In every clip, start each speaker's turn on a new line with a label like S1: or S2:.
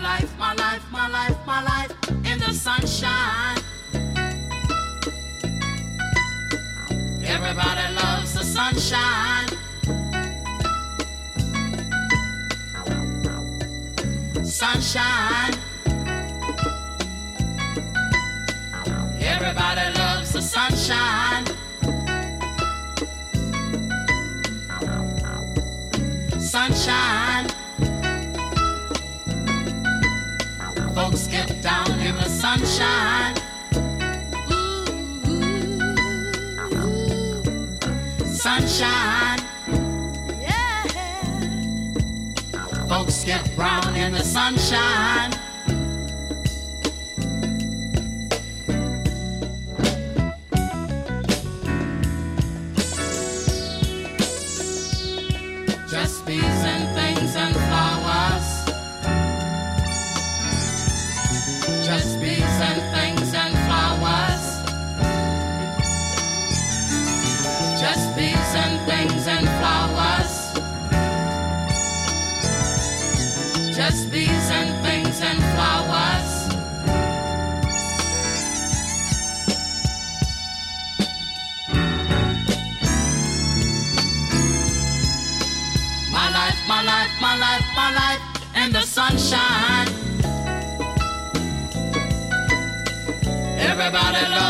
S1: life, my life, my life, my life in the sunshine. Everybody loves the sunshine. Sunshine. Everybody loves the sunshine. Sunshine. Folks get down in the sunshine. Sunshine. Yeah. Folks get brown in the sunshine. Just bees and things and flowers. Just bees and things and flowers. My life, my life, my life, my life in the sunshine. Everybody loves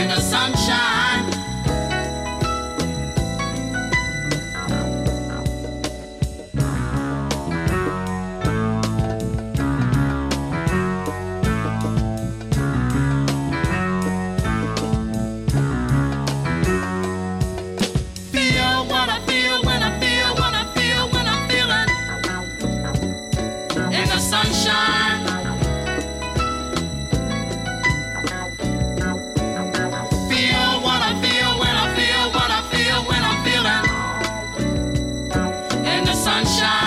S1: in the sunshine. sunshine.